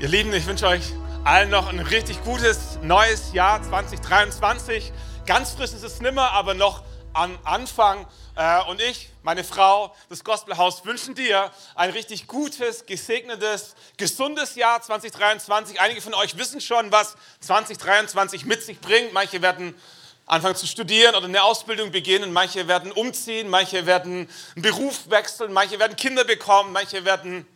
Ihr Lieben, ich wünsche euch allen noch ein richtig gutes neues Jahr 2023. Ganz frisch ist es nimmer, aber noch am Anfang. Äh, und ich, meine Frau, das Gospelhaus wünschen dir ein richtig gutes, gesegnetes, gesundes Jahr 2023. Einige von euch wissen schon, was 2023 mit sich bringt. Manche werden anfangen zu studieren oder eine Ausbildung beginnen. Manche werden umziehen, manche werden einen Beruf wechseln, manche werden Kinder bekommen, manche werden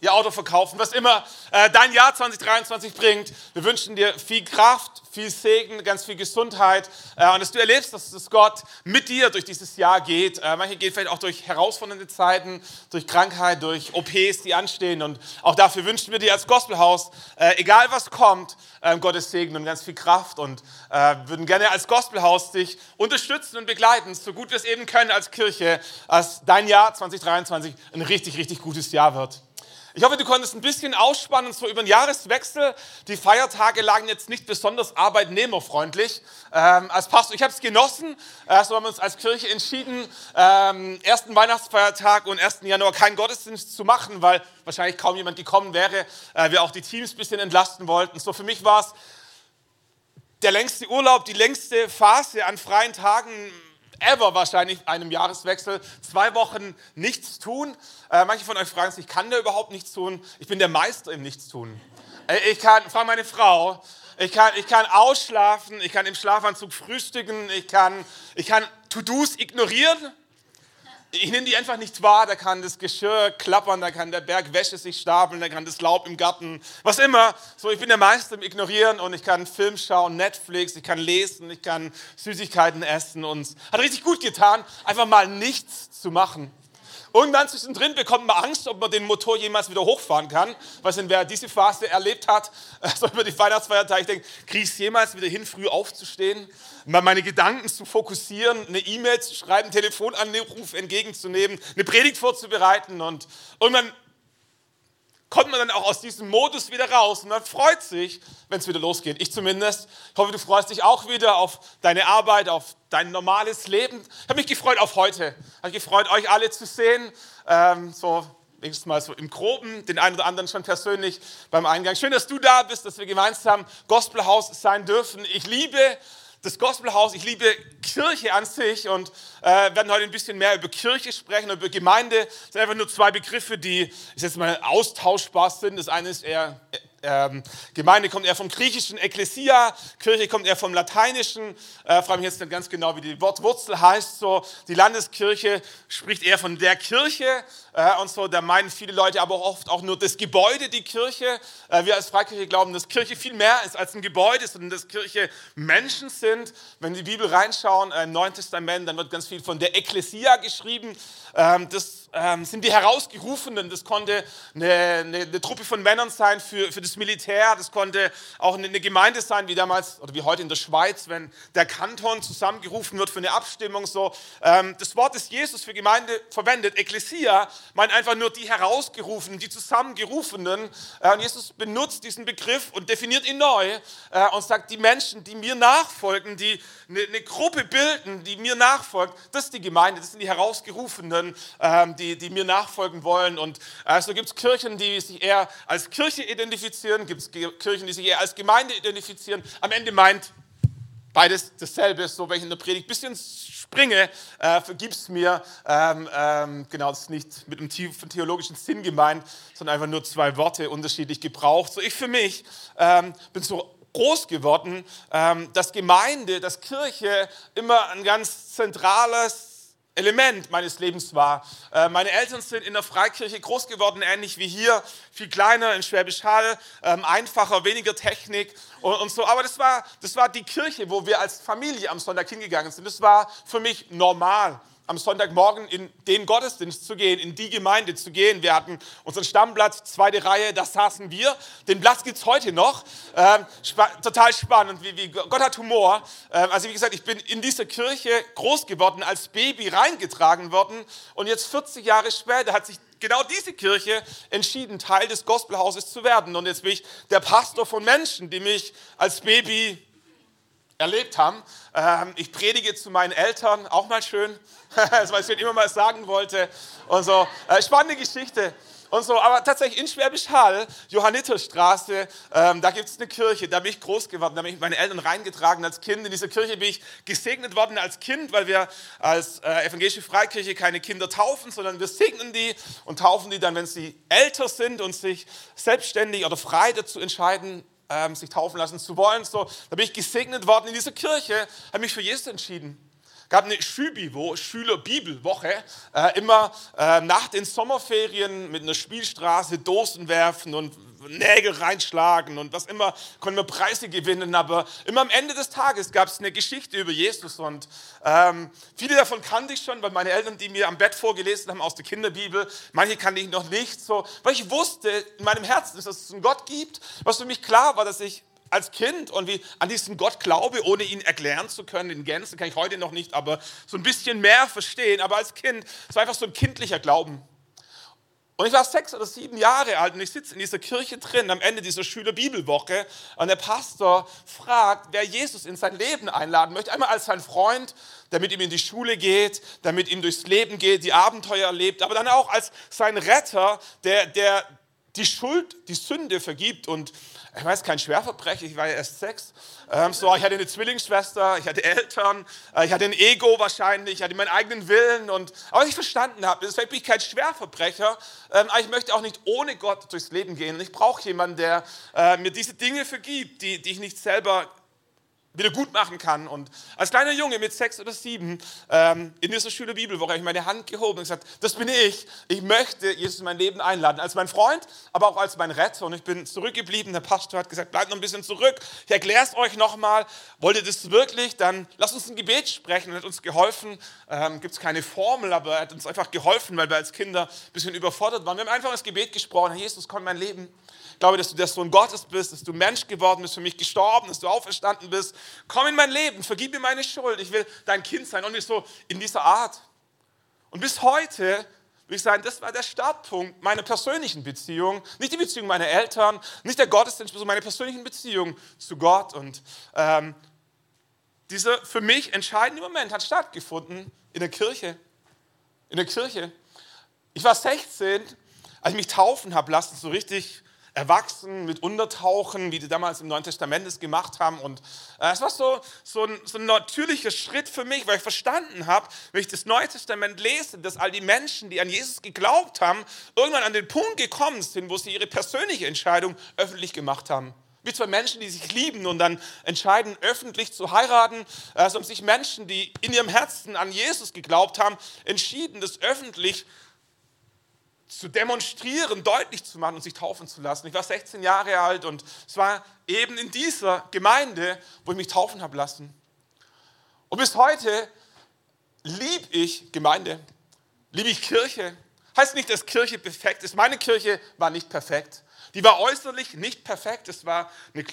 ihr Auto verkaufen, was immer äh, dein Jahr 2023 bringt. Wir wünschen dir viel Kraft, viel Segen, ganz viel Gesundheit äh, und dass du erlebst, dass, dass Gott mit dir durch dieses Jahr geht. Äh, manche gehen vielleicht auch durch herausfordernde Zeiten, durch Krankheit, durch OPs, die anstehen und auch dafür wünschen wir dir als Gospelhaus, äh, egal was kommt, äh, Gottes Segen und ganz viel Kraft und äh, würden gerne als Gospelhaus dich unterstützen und begleiten, so gut wir es eben können als Kirche, als dein Jahr 2023 ein richtig, richtig gutes Jahr wird. Ich hoffe, du konntest ein bisschen ausspannen, so über den Jahreswechsel. Die Feiertage lagen jetzt nicht besonders arbeitnehmerfreundlich. Ähm, als Pastor, ich habe es genossen. Äh, so haben wir uns als Kirche entschieden, ähm, ersten Weihnachtsfeiertag und 1. Januar keinen Gottesdienst zu machen, weil wahrscheinlich kaum jemand gekommen wäre. Äh, wir auch die Teams ein bisschen entlasten wollten. So für mich war es der längste Urlaub, die längste Phase an freien Tagen ever wahrscheinlich einem Jahreswechsel. Zwei Wochen nichts tun. Äh, manche von euch fragen sich, kann der überhaupt nichts tun? Ich bin der Meister im Nichtstun. Ich kann, frage meine Frau, ich kann, ich kann ausschlafen, ich kann im Schlafanzug frühstücken, ich kann, ich kann To-Dos ignorieren ich nehme die einfach nicht wahr. Da kann das Geschirr klappern, da kann der Berg Wäsche sich stapeln, da kann das Laub im Garten, was immer. So, ich bin der Meister im Ignorieren und ich kann Film schauen, Netflix, ich kann lesen, ich kann Süßigkeiten essen und hat richtig gut getan, einfach mal nichts zu machen. Irgendwann zwischendrin bekommt man Angst, ob man den Motor jemals wieder hochfahren kann. Weil denn, wer diese Phase erlebt hat, so über die Weihnachtsfeiertage, ich denke, kriege ich es jemals wieder hin, früh aufzustehen, mal meine Gedanken zu fokussieren, eine E-Mail zu schreiben, einen Telefonanruf entgegenzunehmen, eine Predigt vorzubereiten und irgendwann kommt man dann auch aus diesem Modus wieder raus und man freut sich, wenn es wieder losgeht. Ich zumindest. Ich hoffe, du freust dich auch wieder auf deine Arbeit, auf dein normales Leben. Ich habe mich gefreut auf heute. Ich habe mich gefreut, euch alle zu sehen. Ähm, so wenigstens mal so im Groben, den einen oder anderen schon persönlich beim Eingang. Schön, dass du da bist, dass wir gemeinsam Gospelhaus sein dürfen. Ich liebe das Gospelhaus, ich liebe Kirche an sich und äh, werden heute ein bisschen mehr über Kirche sprechen, über Gemeinde. Das sind einfach nur zwei Begriffe, die ich jetzt mal austauschbar sind. Das eine ist eher ähm, Gemeinde kommt eher vom griechischen Ekklesia, Kirche kommt eher vom lateinischen. Äh, frage mich jetzt nicht ganz genau, wie die Wortwurzel heißt. So, die Landeskirche spricht eher von der Kirche äh, und so. Da meinen viele Leute aber oft auch nur das Gebäude, die Kirche. Äh, wir als Freikirche glauben, dass Kirche viel mehr ist als ein Gebäude, sondern dass Kirche Menschen sind. Wenn die Bibel reinschauen äh, im Neuen Testament, dann wird ganz viel von der Ekklesia geschrieben. Ähm, das ähm, sind die Herausgerufenen. Das konnte eine, eine, eine Truppe von Männern sein für, für das Militär. Das konnte auch eine, Gemeinde sein, wie damals oder wie heute in der Schweiz, wenn der Kanton zusammengerufen wird für eine Abstimmung. So, ähm, das Wort, das Jesus für Gemeinde verwendet, Ekklesia, meint einfach nur die Herausgerufenen, die Zusammengerufenen. Äh, und Jesus benutzt diesen Begriff und definiert ihn neu äh, und sagt, die Menschen, die mir nachfolgen, die eine, eine Gruppe bilden, die mir nachfolgt, das ist die Gemeinde, das sind die Herausgerufenen, ähm, die, die mir nachfolgen wollen. Und äh, so gibt es Kirchen, die sich eher als Kirche identifizieren, gibt es Kirchen, die sich eher als Gemeinde identifizieren. Am Ende meint beides dasselbe, so wenn ich in der Predigt ein bisschen springe, äh, vergib's mir. Ähm, ähm, genau, das ist nicht mit einem tiefen theologischen Sinn gemeint, sondern einfach nur zwei Worte unterschiedlich gebraucht. So ich für mich ähm, bin so groß geworden, ähm, dass Gemeinde, dass Kirche immer ein ganz zentrales Element meines Lebens war. Äh, meine Eltern sind in der Freikirche groß geworden, ähnlich wie hier, viel kleiner in Schwäbisch Hall, ähm, einfacher, weniger Technik und, so. Aber das war, das war die Kirche, wo wir als Familie am Sonntag hingegangen sind. Das war für mich normal am Sonntagmorgen in den Gottesdienst zu gehen, in die Gemeinde zu gehen. Wir hatten unseren Stammplatz, zweite Reihe, da saßen wir. Den Platz gibt es heute noch. Ähm, spa total spannend, wie, wie, Gott hat Humor. Ähm, also wie gesagt, ich bin in dieser Kirche groß geworden, als Baby reingetragen worden. Und jetzt 40 Jahre später hat sich genau diese Kirche entschieden, Teil des Gospelhauses zu werden. Und jetzt bin ich der Pastor von Menschen, die mich als Baby erlebt haben. Ähm, ich predige zu meinen Eltern, auch mal schön, was ich immer mal sagen wollte. Und so. Äh, spannende Geschichte. und so. Aber tatsächlich in Schwäbisch Hall, Johanniterstraße, ähm, da gibt es eine Kirche, da bin ich groß geworden, da bin ich meine Eltern reingetragen als Kind. In dieser Kirche bin ich gesegnet worden als Kind, weil wir als äh, evangelische Freikirche keine Kinder taufen, sondern wir segnen die und taufen die dann, wenn sie älter sind und sich selbstständig oder frei dazu entscheiden, ähm, sich taufen lassen zu wollen. So, da bin ich gesegnet worden in dieser Kirche, habe mich für Jesus entschieden gab eine Schübivo, Schülerbibelwoche, äh, immer äh, nach den Sommerferien mit einer Spielstraße Dosen werfen und Nägel reinschlagen und was immer, konnten wir Preise gewinnen, aber immer am Ende des Tages gab es eine Geschichte über Jesus und ähm, viele davon kannte ich schon, weil meine Eltern, die mir am Bett vorgelesen haben aus der Kinderbibel, manche kannte ich noch nicht, so, weil ich wusste in meinem Herzen, dass es einen Gott gibt, was für mich klar war, dass ich als Kind und wie an diesen Gott glaube, ohne ihn erklären zu können, in Gänze kann ich heute noch nicht, aber so ein bisschen mehr verstehen. Aber als Kind, es war einfach so ein kindlicher Glauben. Und ich war sechs oder sieben Jahre alt und ich sitze in dieser Kirche drin am Ende dieser Schülerbibelwoche und der Pastor fragt, wer Jesus in sein Leben einladen möchte. Einmal als sein Freund, der mit ihm in die Schule geht, der mit ihm durchs Leben geht, die Abenteuer erlebt, aber dann auch als sein Retter, der, der die Schuld, die Sünde vergibt und ich weiß, kein Schwerverbrecher, ich war ja erst sechs. Ähm, so, ich hatte eine Zwillingsschwester, ich hatte Eltern, äh, ich hatte ein Ego wahrscheinlich, ich hatte meinen eigenen Willen. Und, aber ich verstanden habe, ich bin kein Schwerverbrecher, ähm, aber ich möchte auch nicht ohne Gott durchs Leben gehen. Ich brauche jemanden, der äh, mir diese Dinge vergibt, die, die ich nicht selber wieder gut machen kann. Und als kleiner Junge mit sechs oder sieben ähm, in dieser Schule Bibelwoche habe ich meine Hand gehoben und gesagt, das bin ich. Ich möchte Jesus in mein Leben einladen, als mein Freund, aber auch als mein Retter. Und ich bin zurückgeblieben. Der Pastor hat gesagt, bleibt noch ein bisschen zurück. Ich erkläre es euch nochmal. Wollt ihr das wirklich? Dann lasst uns ein Gebet sprechen. Er hat uns geholfen. Ähm, Gibt es keine Formel, aber er hat uns einfach geholfen, weil wir als Kinder ein bisschen überfordert waren. Wir haben einfach das Gebet gesprochen. Herr Jesus, komm in mein Leben. Ich glaube, dass du der Sohn Gottes bist, dass du Mensch geworden bist, für mich gestorben, dass du auferstanden bist. Komm in mein Leben, vergib mir meine Schuld. Ich will dein Kind sein. Und nicht so in dieser Art. Und bis heute würde ich sagen, das war der Startpunkt meiner persönlichen Beziehung. Nicht die Beziehung meiner Eltern, nicht der Gottesdienst, sondern meine persönlichen Beziehung zu Gott. Und ähm, dieser für mich entscheidende Moment hat stattgefunden in der Kirche. In der Kirche. Ich war 16, als ich mich taufen habe lassen, so richtig erwachsen mit Untertauchen, wie die damals im Neuen Testament es gemacht haben. Und äh, es war so, so, ein, so ein natürlicher Schritt für mich, weil ich verstanden habe, wenn ich das Neue Testament lese, dass all die Menschen, die an Jesus geglaubt haben, irgendwann an den Punkt gekommen sind, wo sie ihre persönliche Entscheidung öffentlich gemacht haben. Wie zwei Menschen, die sich lieben und dann entscheiden, öffentlich zu heiraten. Also haben sich Menschen, die in ihrem Herzen an Jesus geglaubt haben, entschieden, das öffentlich zu zu demonstrieren, deutlich zu machen und sich taufen zu lassen. Ich war 16 Jahre alt und es war eben in dieser Gemeinde, wo ich mich taufen habe lassen. Und bis heute liebe ich Gemeinde, liebe ich Kirche. Heißt nicht, dass Kirche perfekt ist. Meine Kirche war nicht perfekt. Die war äußerlich nicht perfekt. Es war eine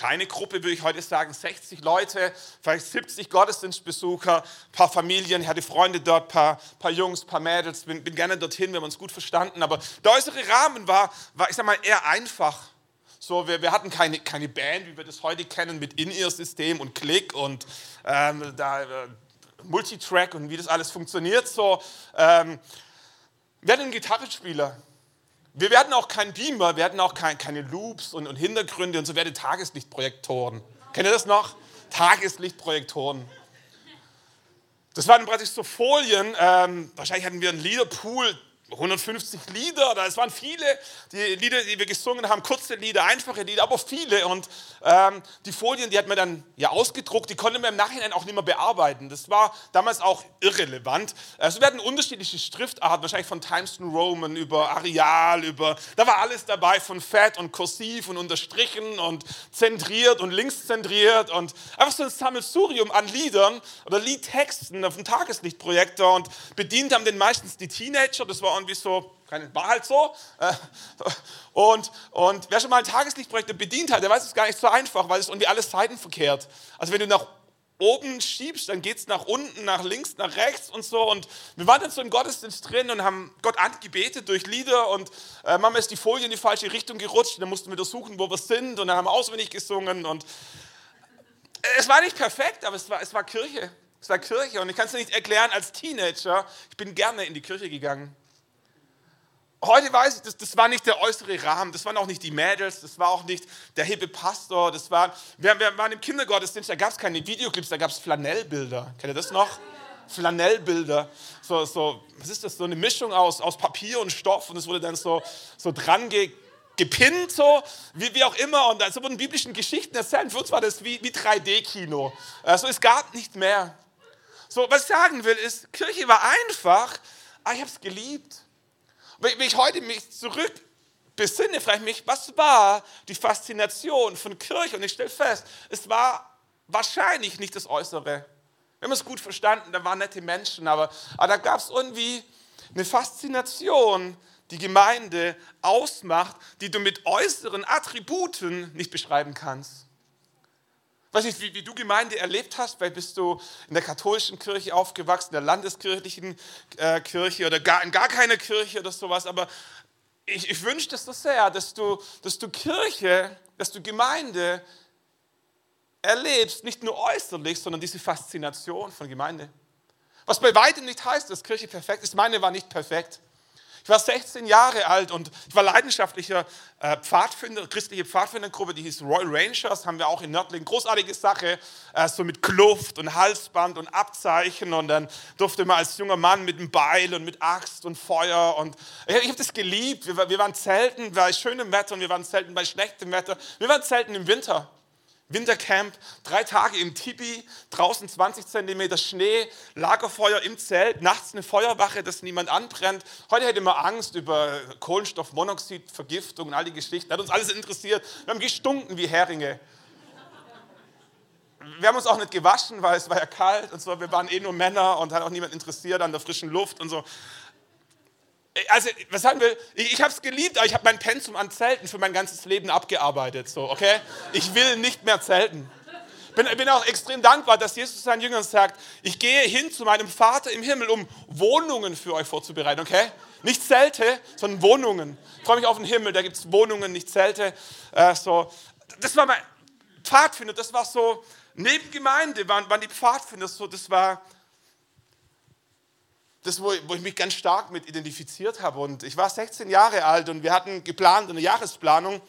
kleine Gruppe, würde ich heute sagen, 60 Leute, vielleicht 70 Gottesdienstbesucher, ein paar Familien, ich hatte Freunde dort, paar, paar Jungs, ein paar Mädels, bin, bin gerne dorthin, wir haben uns gut verstanden, aber der äußere Rahmen war, war ich sag mal, eher einfach. So, wir, wir hatten keine, keine Band, wie wir das heute kennen, mit In-Ear-System und Klick und ähm, da, äh, Multitrack und wie das alles funktioniert. So, ähm, wir hatten einen Gitarrenspieler, wir werden auch kein Beamer, wir hatten auch kein, keine Loops und, und Hintergründe und so, hatten Tageslichtprojektoren. Kennt ihr das noch? Tageslichtprojektoren. Das waren praktisch so Folien. Ähm, wahrscheinlich hatten wir einen Liederpool, 150 Lieder, es waren viele, die Lieder, die wir gesungen haben, kurze Lieder, einfache Lieder, aber viele. Und ähm, die Folien, die hat man dann ja ausgedruckt, die konnte man im Nachhinein auch nicht mehr bearbeiten. Das war damals auch irrelevant. Also wir hatten unterschiedliche Schriftarten, wahrscheinlich von Times New Roman über Areal, über, da war alles dabei, von Fett und Kursiv und unterstrichen und zentriert und linkszentriert und einfach so ein Sammelsurium an Liedern oder Liedtexten auf dem Tageslichtprojektor und bedient haben den meistens die Teenager, das war irgendwie so, war halt so. Äh, und, und wer schon mal ein Tageslichtprojekt bedient hat, der weiß es gar nicht so einfach, weil es irgendwie alles seitenverkehrt. Also wenn du nach oben schiebst, dann geht es nach unten, nach links, nach rechts und so. Und wir waren dann so im Gottesdienst drin und haben Gott angebetet durch Lieder und äh, Mama ist die Folie in die falsche Richtung gerutscht. Und dann mussten wir da suchen, wo wir sind und dann haben wir auswendig gesungen. Und es war nicht perfekt, aber es war, es war Kirche. Es war Kirche und ich kann es nicht erklären als Teenager. Ich bin gerne in die Kirche gegangen. Heute weiß ich, das, das war nicht der äußere Rahmen, das waren auch nicht die Mädels, das war auch nicht der hippe Pastor, das war, wir, wir waren im Kindergottesdienst, da gab es keine Videoclips, da gab es Flanellbilder. Kennt ihr das noch? Flanellbilder, so, so, was ist das, so eine Mischung aus, aus Papier und Stoff und es wurde dann so, so dran ge, gepinnt, so, wie, wie auch immer und so wurden biblischen Geschichten erzählt. Für uns war das wie, wie 3D-Kino. Also es gab nicht mehr. So, was ich sagen will, ist, Kirche war einfach, aber ich habe es geliebt. Wenn ich heute mich zurück besinne, frage ich mich, was war die Faszination von Kirche? Und ich stelle fest, es war wahrscheinlich nicht das Äußere. Wir haben es gut verstanden, da waren nette Menschen, aber, aber da gab es irgendwie eine Faszination, die Gemeinde ausmacht, die du mit äußeren Attributen nicht beschreiben kannst. Weiß nicht, wie, wie, du Gemeinde erlebt hast, vielleicht bist du in der katholischen Kirche aufgewachsen, in der landeskirchlichen äh, Kirche oder gar, in gar keiner Kirche oder sowas, aber ich, ich wünsche das so sehr, dass du, dass du Kirche, dass du Gemeinde erlebst, nicht nur äußerlich, sondern diese Faszination von Gemeinde. Was bei weitem nicht heißt, dass Kirche perfekt ist. Meine war nicht perfekt. Ich war 16 Jahre alt und ich war leidenschaftlicher äh, Pfadfinder, christliche Pfadfindergruppe, die hieß Royal Rangers, haben wir auch in Nördlingen. Großartige Sache, äh, so mit Kluft und Halsband und Abzeichen und dann durfte man als junger Mann mit einem Beil und mit Axt und Feuer und ich, habe das geliebt. Wir, waren Zelten bei schönem Wetter und wir waren Zelten bei schlechtem Wetter. Wir waren Zelten im Winter. Wintercamp, drei Tage im Tipi, draußen 20 Zentimeter Schnee, Lagerfeuer im Zelt, nachts eine Feuerwache, dass niemand anbrennt. Heute hätte man Angst über Kohlenstoffmonoxid, Vergiftung und all die Geschichten. Hat uns alles interessiert. Wir haben gestunken wie Heringe. Wir haben uns auch nicht gewaschen, weil es war ja kalt und so. Wir waren eh nur Männer und hat auch niemand interessiert an der frischen Luft und so. Also, was sagen wir? Ich, ich habe es geliebt, aber ich habe mein Pensum an Zelten für mein ganzes Leben abgearbeitet. So, okay? Ich will nicht mehr zelten. Bin, bin auch extrem dankbar, dass Jesus seinen Jüngern sagt, ich gehe hin zu meinem Vater im Himmel, um Wohnungen für euch vorzubereiten, okay? Nicht Zelte, sondern Wohnungen. Ich freue mich auf den Himmel, da gibt es Wohnungen, nicht Zelte. Äh, so. Das war mein Pfadfinder, das war so, neben Gemeinde waren, waren die Pfadfinder so, das war das, wo, ich mich ganz stark mit identifiziert habe. Und ich war 16 Jahre alt und wir hatten geplant, eine Jahresplanung,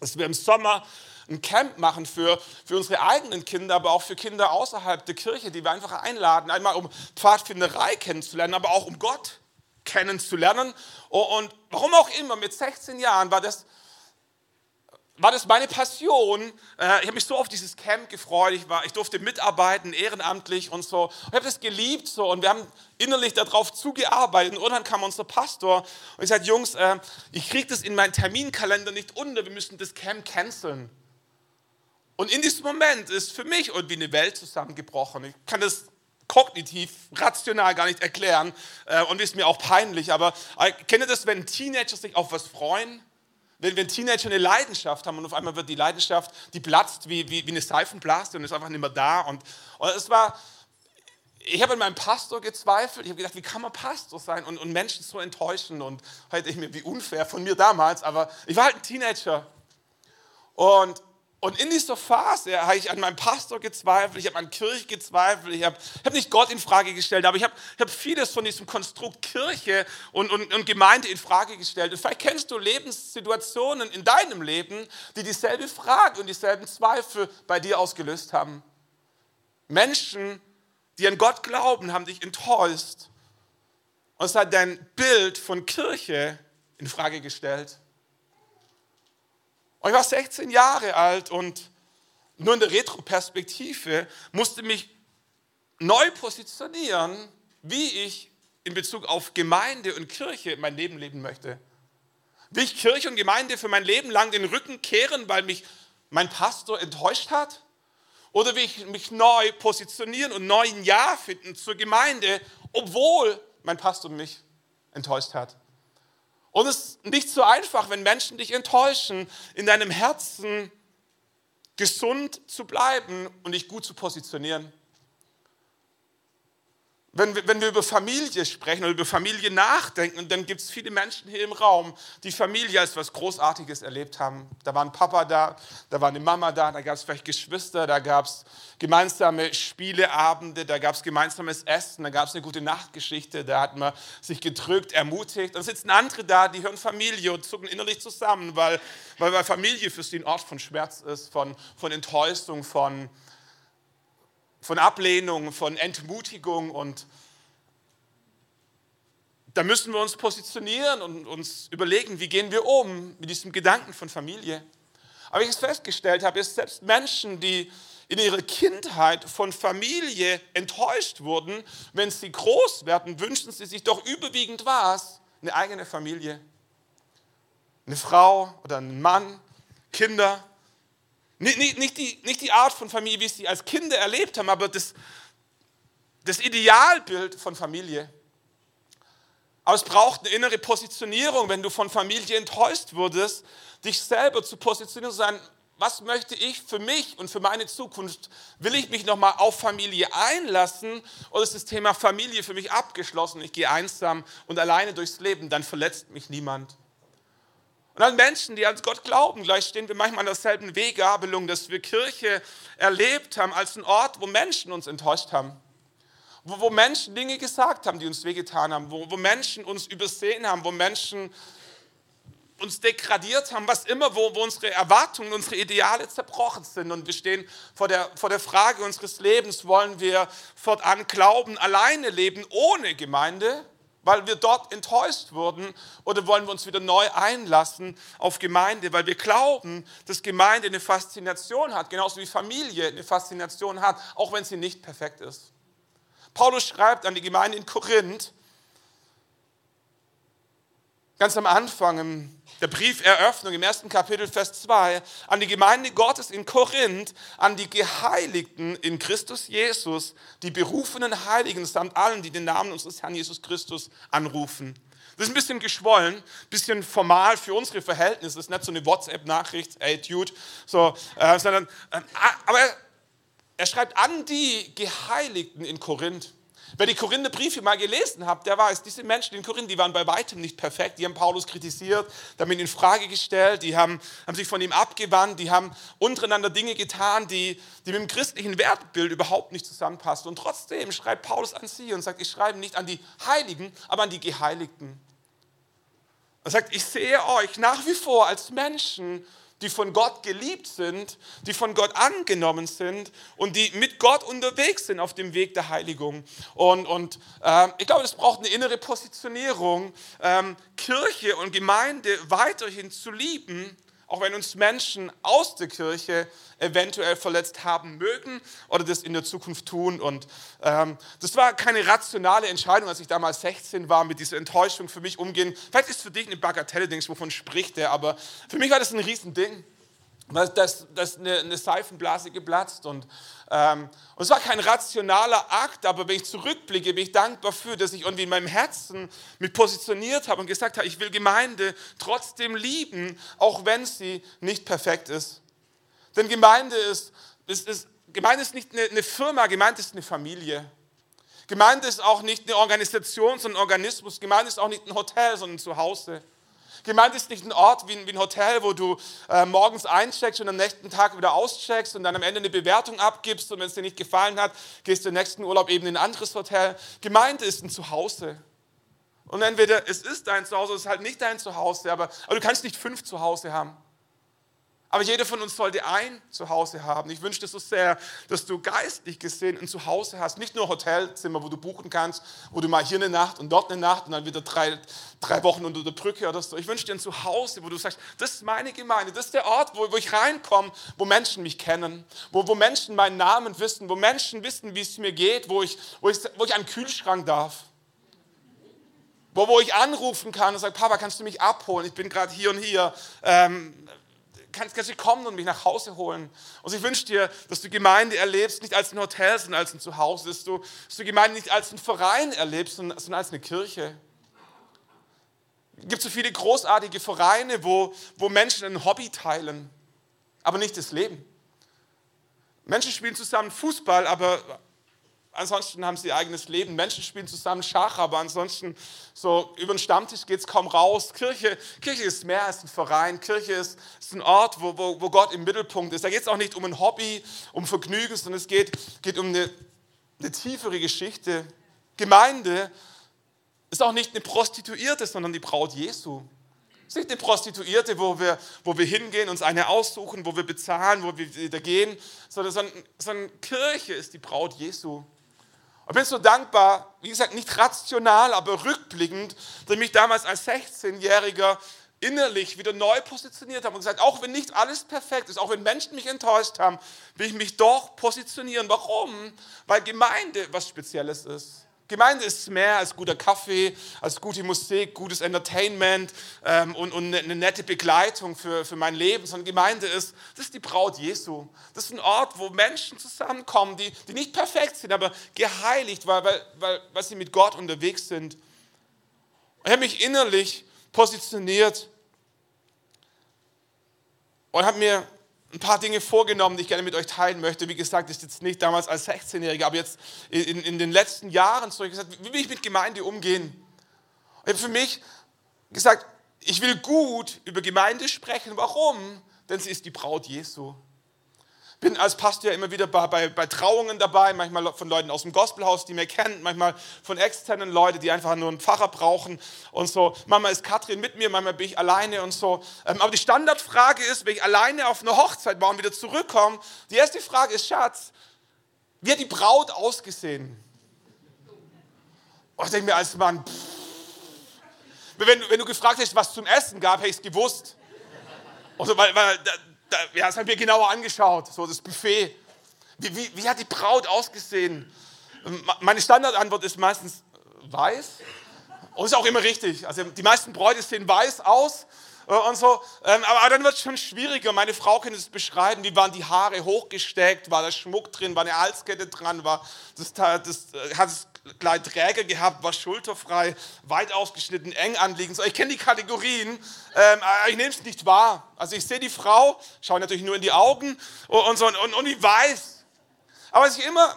dass wir im Sommer ein Camp machen für, für unsere eigenen Kinder, aber auch für Kinder außerhalb der Kirche, die wir einfach einladen, einmal um Pfadfinderei kennenzulernen, aber auch um Gott kennenzulernen. Und warum auch immer, mit 16 Jahren war das war das meine Passion. Äh, ich habe mich so auf dieses Camp gefreut. Ich, war, ich durfte mitarbeiten, ehrenamtlich und so. Ich habe das geliebt so und wir haben innerlich darauf zugearbeitet. Und irgendwann kam unser Pastor und ich sagte, Jungs, äh, ich kriege das in meinen Terminkalender nicht unter. Wir müssen das Camp canceln. Und in diesem Moment ist für mich irgendwie eine Welt zusammengebrochen. Ich kann das kognitiv, rational gar nicht erklären äh, und ist mir auch peinlich. Aber kennt ihr das, wenn Teenager sich auf was freuen? Wenn, wenn Teenager eine Leidenschaft haben und auf einmal wird die Leidenschaft, die platzt wie, wie, wie eine Seifenblase und ist einfach nicht mehr da. Und, und es war, ich habe an meinem Pastor gezweifelt. Ich habe gedacht, wie kann man Pastor sein und, und Menschen so enttäuschen? Und heute ich mir, wie unfair von mir damals, aber ich war halt ein Teenager. Und und in dieser Phase habe ich an meinem Pastor gezweifelt, ich habe an Kirche gezweifelt, ich habe, ich habe nicht Gott in Frage gestellt, aber ich habe, ich habe vieles von diesem Konstrukt Kirche und, und, und Gemeinde in Frage gestellt. Und vielleicht kennst du Lebenssituationen in deinem Leben, die dieselbe Frage und dieselben Zweifel bei dir ausgelöst haben. Menschen, die an Gott glauben, haben dich enttäuscht und es hat dein Bild von Kirche in Frage gestellt. Und ich war 16 Jahre alt und nur in der Retroperspektive musste mich neu positionieren, wie ich in Bezug auf Gemeinde und Kirche mein Leben leben möchte. Will ich Kirche und Gemeinde für mein Leben lang den Rücken kehren, weil mich mein Pastor enttäuscht hat? Oder will ich mich neu positionieren und neu ein Ja finden zur Gemeinde, obwohl mein Pastor mich enttäuscht hat? Und es ist nicht so einfach, wenn Menschen dich enttäuschen, in deinem Herzen gesund zu bleiben und dich gut zu positionieren. Wenn wir, wenn wir über Familie sprechen oder über Familie nachdenken, dann gibt es viele Menschen hier im Raum, die Familie als etwas Großartiges erlebt haben. Da war ein Papa da, da war eine Mama da, da gab es vielleicht Geschwister, da gab es gemeinsame Spieleabende, da gab es gemeinsames Essen, da gab es eine gute Nachtgeschichte, da hat man sich gedrückt, ermutigt. Dann sitzen andere da, die hören Familie und zucken innerlich zusammen, weil, weil Familie für sie ein Ort von Schmerz ist, von, von Enttäuschung, von von Ablehnung, von Entmutigung und da müssen wir uns positionieren und uns überlegen, wie gehen wir um mit diesem Gedanken von Familie. Aber ich es festgestellt habe, ist selbst Menschen, die in ihrer Kindheit von Familie enttäuscht wurden, wenn sie groß werden, wünschen sie sich doch überwiegend was, eine eigene Familie. Eine Frau oder einen Mann, Kinder. Nicht, nicht, nicht, die, nicht die Art von Familie, wie sie als Kinder erlebt haben, aber das, das Idealbild von Familie. Aber es braucht eine innere Positionierung, wenn du von Familie enttäuscht wurdest, dich selber zu positionieren zu sagen, was möchte ich für mich und für meine Zukunft? Will ich mich nochmal auf Familie einlassen oder ist das Thema Familie für mich abgeschlossen? Ich gehe einsam und alleine durchs Leben, dann verletzt mich niemand. Und an Menschen, die an Gott glauben, gleich stehen wir manchmal an derselben Weggabelung, dass wir Kirche erlebt haben als ein Ort, wo Menschen uns enttäuscht haben. Wo, wo Menschen Dinge gesagt haben, die uns wehgetan haben. Wo, wo Menschen uns übersehen haben. Wo Menschen uns degradiert haben, was immer, wo, wo unsere Erwartungen, unsere Ideale zerbrochen sind. Und wir stehen vor der, vor der Frage unseres Lebens, wollen wir fortan glauben, alleine leben ohne Gemeinde? Weil wir dort enttäuscht wurden? Oder wollen wir uns wieder neu einlassen auf Gemeinde, weil wir glauben, dass Gemeinde eine Faszination hat, genauso wie Familie eine Faszination hat, auch wenn sie nicht perfekt ist. Paulus schreibt an die Gemeinde in Korinth, ganz am Anfang im der Brieferöffnung im ersten Kapitel, Vers 2, an die Gemeinde Gottes in Korinth, an die Geheiligten in Christus Jesus, die berufenen Heiligen samt allen, die den Namen unseres Herrn Jesus Christus anrufen. Das ist ein bisschen geschwollen, ein bisschen formal für unsere Verhältnisse. Das ist nicht so eine WhatsApp-Nachricht, hey Dude, so, äh, sondern, äh, aber er, er schreibt an die Geheiligten in Korinth. Wer die Korintherbriefe mal gelesen hat, der weiß, diese Menschen in Korinth, die waren bei weitem nicht perfekt. Die haben Paulus kritisiert, damit in Frage gestellt, die haben, haben sich von ihm abgewandt, die haben untereinander Dinge getan, die, die mit dem christlichen Wertbild überhaupt nicht zusammenpassen. Und trotzdem schreibt Paulus an sie und sagt, ich schreibe nicht an die Heiligen, aber an die Geheiligten. Er sagt, ich sehe euch nach wie vor als Menschen, die von Gott geliebt sind, die von Gott angenommen sind und die mit Gott unterwegs sind auf dem Weg der Heiligung. Und, und äh, ich glaube, es braucht eine innere Positionierung, ähm, Kirche und Gemeinde weiterhin zu lieben auch wenn uns Menschen aus der Kirche eventuell verletzt haben mögen oder das in der Zukunft tun. Und ähm, das war keine rationale Entscheidung, als ich damals 16 war, mit dieser Enttäuschung für mich umgehen. Vielleicht ist es für dich eine Bagatelle, denkst, wovon spricht der, aber für mich war das ein Riesending. Da ist eine, eine Seifenblase geplatzt und, ähm, und es war kein rationaler Akt, aber wenn ich zurückblicke, bin ich dankbar für, dass ich irgendwie in meinem Herzen mich positioniert habe und gesagt habe, ich will Gemeinde trotzdem lieben, auch wenn sie nicht perfekt ist. Denn Gemeinde ist, ist, ist, Gemeinde ist nicht eine, eine Firma, Gemeinde ist eine Familie. Gemeinde ist auch nicht eine Organisation, sondern ein Organismus. Gemeinde ist auch nicht ein Hotel, sondern ein Zuhause. Gemeint ist nicht ein Ort wie ein, Hotel, wo du äh, morgens eincheckst und am nächsten Tag wieder auscheckst und dann am Ende eine Bewertung abgibst und wenn es dir nicht gefallen hat, gehst du im nächsten Urlaub eben in ein anderes Hotel. Gemeint ist ein Zuhause. Und entweder es ist dein Zuhause, es ist halt nicht dein Zuhause, aber, aber du kannst nicht fünf Zuhause haben. Aber jeder von uns sollte ein Zuhause haben. Ich wünsche dir so sehr, dass du geistlich gesehen ein Zuhause hast. Nicht nur Hotelzimmer, wo du buchen kannst, wo du mal hier eine Nacht und dort eine Nacht und dann wieder drei, drei Wochen unter der Brücke oder so. Ich wünsche dir ein Zuhause, wo du sagst, das ist meine Gemeinde, das ist der Ort, wo, wo ich reinkomme, wo Menschen mich kennen, wo, wo Menschen meinen Namen wissen, wo Menschen wissen, wie es mir geht, wo ich, wo ich, wo ich einen Kühlschrank darf. Wo, wo ich anrufen kann und sage, Papa, kannst du mich abholen? Ich bin gerade hier und hier. Ähm, kannst, kannst du kommen und mich nach Hause holen. Und ich wünsche dir, dass du Gemeinde erlebst, nicht als ein Hotel, sondern als ein Zuhause, dass du, dass du Gemeinde nicht als ein Verein erlebst, sondern, sondern als eine Kirche. Es gibt so viele großartige Vereine, wo, wo Menschen ein Hobby teilen, aber nicht das Leben. Menschen spielen zusammen Fußball, aber, ansonsten haben sie ihr eigenes Leben. Menschen spielen zusammen Schach, aber ansonsten so über den Stammtisch geht es kaum raus. Kirche, Kirche ist mehr als ein Verein. Kirche ist, ist ein Ort, wo, wo, wo Gott im Mittelpunkt ist. Da geht es auch nicht um ein Hobby, um Vergnügen, sondern es geht, geht um eine, eine tiefere Geschichte. Gemeinde ist auch nicht eine Prostituierte, sondern die Braut Jesu. Es ist nicht eine Prostituierte, wo wir, wo wir hingehen, uns eine aussuchen, wo wir bezahlen, wo wir wieder gehen, sondern, sondern, Kirche ist die Braut Jesu. Und bin so dankbar, wie gesagt, nicht rational, aber rückblickend, dass ich mich damals als 16-Jähriger innerlich wieder neu positioniert habe und gesagt, auch wenn nicht alles perfekt ist, auch wenn Menschen mich enttäuscht haben, will ich mich doch positionieren. Warum? Weil Gemeinde was Spezielles ist. Gemeinde ist mehr als guter Kaffee, als gute Musik, gutes Entertainment ähm, und, und, eine nette Begleitung für, für mein Leben, sondern Gemeinde ist, das ist die Braut Jesu. Das ist ein Ort, wo Menschen zusammenkommen, die, die nicht perfekt sind, aber geheiligt, weil, weil, weil, weil sie mit Gott unterwegs sind. Ich habe mich innerlich positioniert und habe mir ein paar Dinge vorgenommen, die ich gerne mit euch teilen möchte. Wie gesagt, ist jetzt nicht damals als 16-Jähriger, aber jetzt in, in, den letzten Jahren so gesagt, wie will ich mit Gemeinde umgehen? Ich habe für mich gesagt, ich will gut über Gemeinde sprechen. Warum? Denn sie ist die Braut Jesu bin als Pastor ja immer wieder bei, bei, bei, Trauungen dabei, manchmal von Leuten aus dem Gospelhaus, die mir kennen, manchmal von externen Leuten, die einfach nur einen Pfarrer brauchen und so. Manchmal ist Katrin mit mir, manchmal bin ich alleine und so. Ähm, aber die Standardfrage ist, wenn ich alleine auf eine Hochzeit war und wieder zurückkomme, die erste Frage ist, Schatz, wie hat die Braut ausgesehen? Und ich denke mir als Mann, pff, wenn, wenn, du gefragt hättest, was zum Essen gab, hätte ich es gewusst. Also, weil, weil ja, das haben wir genauer angeschaut, so das Buffet. Wie, wie, wie hat die Braut ausgesehen? Meine Standardantwort ist meistens äh, weiß. Und ist auch immer richtig. Also die meisten Bräute sehen weiß aus äh, und so. Ähm, aber dann wird es schon schwieriger. Meine Frau kann es beschreiben. Wie waren die Haare hochgesteckt? War da Schmuck drin? War eine Halskette dran? War das, das, äh, hat es Kleid Träger gehabt, war schulterfrei, weit ausgeschnitten, eng anliegend. So, ich kenne die Kategorien, ähm, aber ich nehme es nicht wahr. Also ich sehe die Frau, schaue natürlich nur in die Augen und, so, und, und ich weiß. Aber was ich immer,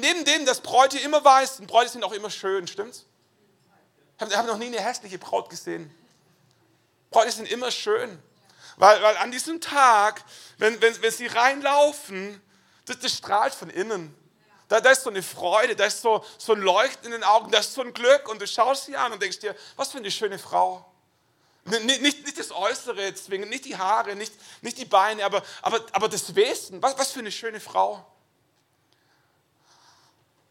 neben dem, dass Bräute immer weiß, und Bräute sind auch immer schön, stimmt's? Ich habe noch nie eine hässliche Braut gesehen. Bräute sind immer schön. Weil, weil an diesem Tag, wenn, wenn, wenn sie reinlaufen, das, das strahlt von innen. Da, da ist so eine Freude, da ist so, so ein Leuchten in den Augen, da ist so ein Glück und du schaust sie an und denkst dir, was für eine schöne Frau. Nicht, nicht, nicht das Äußere zwingend, nicht die Haare, nicht, nicht die Beine, aber, aber, aber das Wesen. Was, was für eine schöne Frau.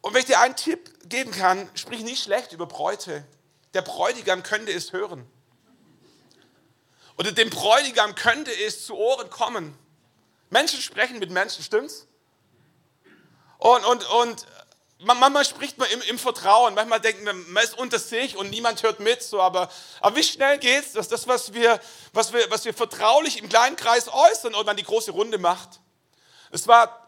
Und wenn ich dir einen Tipp geben kann, sprich nicht schlecht über Bräute. Der Bräutigam könnte es hören. Oder dem Bräutigam könnte es zu Ohren kommen. Menschen sprechen mit Menschen, stimmt's? Und, und, und manchmal spricht man im, im, Vertrauen, manchmal denkt man, man ist unter sich und niemand hört mit. So, aber, aber wie schnell geht es, dass das, was wir, was, wir, was wir vertraulich im kleinen Kreis äußern und dann die große Runde macht? Es war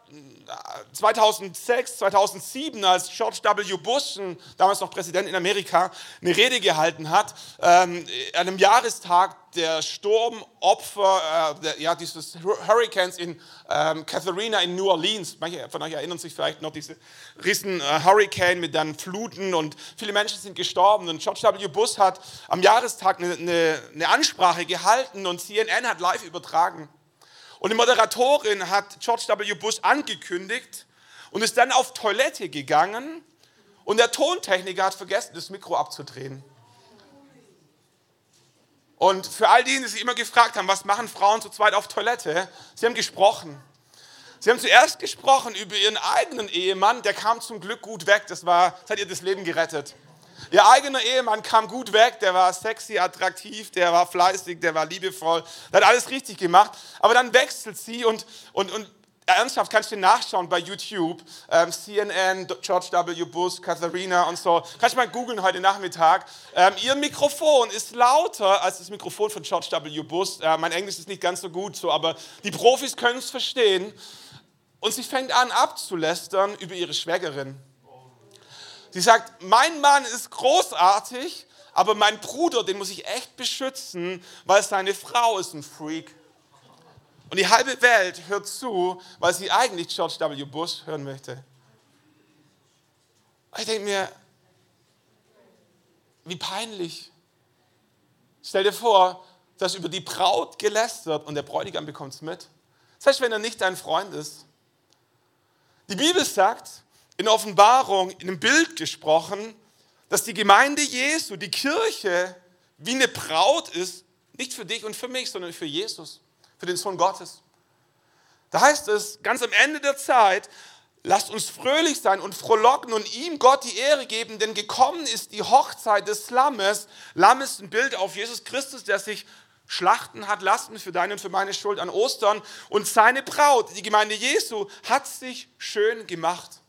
2006, 2007, als George W. Bush, damals noch Präsident in Amerika, eine Rede gehalten hat, ähm, an einem Jahrestag der Sturmopfer, äh, der, ja, dieses Hurricanes in ähm, Catharina in New Orleans. Manche von euch erinnern sich vielleicht noch diese riesen äh, Hurricane mit dann Fluten und viele Menschen sind gestorben. Und George W. Bush hat am Jahrestag eine, eine, eine Ansprache gehalten und CNN hat live übertragen. Und die Moderatorin hat George W. Bush angekündigt und ist dann auf Toilette gegangen und der Tontechniker hat vergessen, das Mikro abzudrehen. Und für all die, die sich immer gefragt haben, was machen Frauen zu zweit auf Toilette, sie haben gesprochen. Sie haben zuerst gesprochen über ihren eigenen Ehemann, der kam zum Glück gut weg, das, war, das hat ihr das Leben gerettet. Ihr eigener Ehemann kam gut weg, der war sexy, attraktiv, der war fleißig, der war liebevoll, der hat alles richtig gemacht. Aber dann wechselt sie und, und, und ernsthaft kannst du nachschauen bei YouTube, ähm, CNN, George W. Bush, Katharina und so. Kannst du mal googeln heute Nachmittag. Ähm, ihr Mikrofon ist lauter als das Mikrofon von George W. Bush. Äh, mein Englisch ist nicht ganz so gut so, aber die Profis können es verstehen. Und sie fängt an abzulästern über ihre Schwägerin. Sie sagt, mein Mann ist großartig, aber mein Bruder, den muss ich echt beschützen, weil seine Frau ist ein Freak. Und die halbe Welt hört zu, weil sie eigentlich George W. Bush hören möchte. Ich denke mir, wie peinlich. Stell dir vor, dass über die Braut gelästert und der Bräutigam bekommt es mit. Heißt, wenn er nicht dein Freund ist. Die Bibel sagt, in Offenbarung, in einem Bild gesprochen, dass die Gemeinde Jesu, die Kirche, wie eine Braut ist, nicht für dich und für mich, sondern für Jesus, für den Sohn Gottes. Da heißt es, ganz am Ende der Zeit, lasst uns fröhlich sein und frohlocken und ihm Gott die Ehre geben, denn gekommen ist die Hochzeit des Lammes. Lamm ist ein Bild auf Jesus Christus, der sich schlachten hat lassen für deine und für meine Schuld an Ostern. Und seine Braut, die Gemeinde Jesu, hat sich schön gemacht.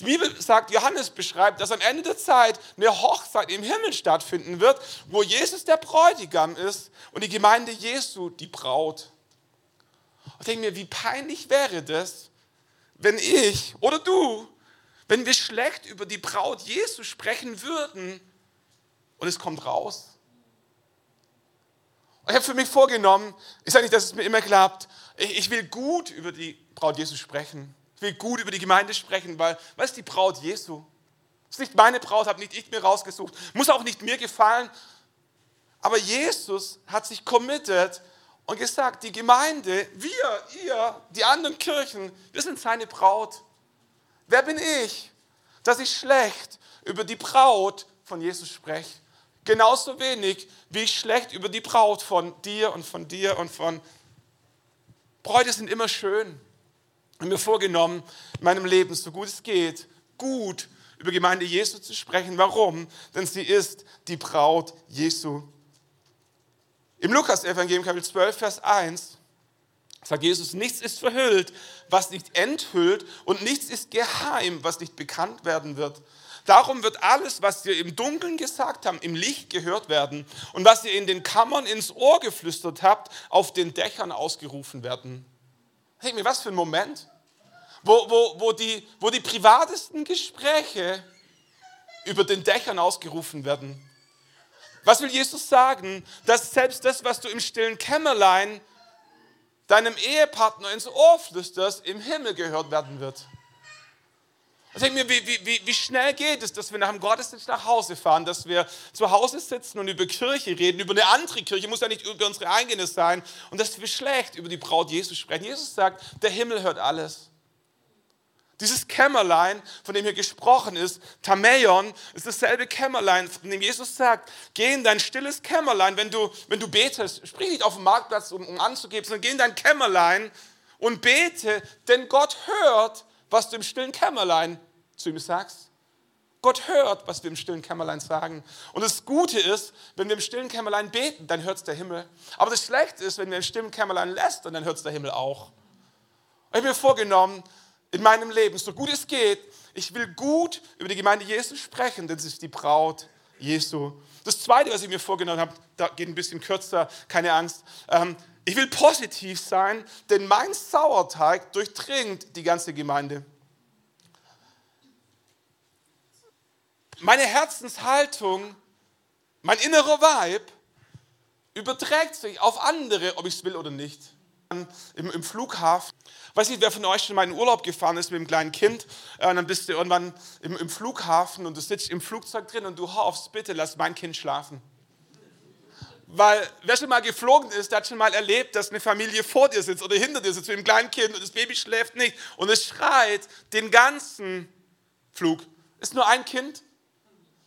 Die Bibel sagt, Johannes beschreibt, dass am Ende der Zeit eine Hochzeit im Himmel stattfinden wird, wo Jesus der Bräutigam ist und die Gemeinde Jesu die Braut. Ich denke mir, wie peinlich wäre das, wenn ich oder du, wenn wir schlecht über die Braut Jesu sprechen würden und es kommt raus. Ich habe für mich vorgenommen, ich sage nicht, dass es mir immer klappt, ich will gut über die Braut Jesu sprechen. Will gut über die Gemeinde sprechen, weil, was ist die Braut Jesu? Das ist nicht meine Braut, habe nicht ich mir rausgesucht, muss auch nicht mir gefallen. Aber Jesus hat sich committed und gesagt, die Gemeinde, wir, ihr, die anderen Kirchen, wir sind seine Braut. Wer bin ich, dass ich schlecht über die Braut von Jesus spreche? Genauso wenig, wie ich schlecht über die Braut von dir und von dir und von Bräute sind immer schön habe mir vorgenommen, in meinem Leben, so gut es geht, gut über Gemeinde Jesu zu sprechen. Warum? Denn sie ist die Braut Jesu. Im Lukas-Evangelium, Kapitel 12, Vers 1, sagt Jesus, nichts ist verhüllt, was nicht enthüllt und nichts ist geheim, was nicht bekannt werden wird. Darum wird alles, was wir im Dunkeln gesagt haben, im Licht gehört werden und was ihr in den Kammern ins Ohr geflüstert habt, auf den Dächern ausgerufen werden. Denk mir, was für ein Moment, wo, wo, wo, die, wo die privatesten Gespräche über den Dächern ausgerufen werden. Was will Jesus sagen? Dass selbst das, was du im stillen Kämmerlein deinem Ehepartner ins Ohr flüsterst, im Himmel gehört werden wird. Ich denke mir, wie, wie, wie schnell geht es, dass wir nach dem Gottesdienst nach Hause fahren, dass wir zu Hause sitzen und über Kirche reden, über eine andere Kirche, muss ja nicht über unsere eigene sein, und dass wir schlecht über die Braut Jesus sprechen. Jesus sagt, der Himmel hört alles. Dieses Kämmerlein, von dem hier gesprochen ist, Tameion, ist dasselbe Kämmerlein, von dem Jesus sagt, geh in dein stilles Kämmerlein, wenn du, wenn du betest, sprich nicht auf dem Marktplatz, um, um anzugeben, sondern geh in dein Kämmerlein und bete, denn Gott hört, was du im stillen Kämmerlein zu ihm sagst. Gott hört, was wir im stillen Kämmerlein sagen. Und das Gute ist, wenn wir im stillen Kämmerlein beten, dann hört es der Himmel. Aber das Schlechte ist, wenn wir im stillen Kämmerlein lässt, dann hört es der Himmel auch. Ich habe mir vorgenommen, in meinem Leben, so gut es geht, ich will gut über die Gemeinde Jesu sprechen, denn sie ist die Braut Jesu. Das Zweite, was ich mir vorgenommen habe, da geht ein bisschen kürzer, keine Angst. Ähm, ich will positiv sein, denn mein Sauerteig durchdringt die ganze Gemeinde. Meine Herzenshaltung, mein innerer Vibe überträgt sich auf andere, ob ich es will oder nicht. Im, Im, Flughafen, weiß nicht, wer von euch schon mal in Urlaub gefahren ist mit einem kleinen Kind, äh, und dann bist du irgendwann im, im Flughafen und du sitzt im Flugzeug drin und du hoffst, bitte lass mein Kind schlafen. Weil wer schon mal geflogen ist, der hat schon mal erlebt, dass eine Familie vor dir sitzt oder hinter dir sitzt mit einem kleinen Kind und das Baby schläft nicht und es schreit den ganzen Flug. Ist nur ein Kind.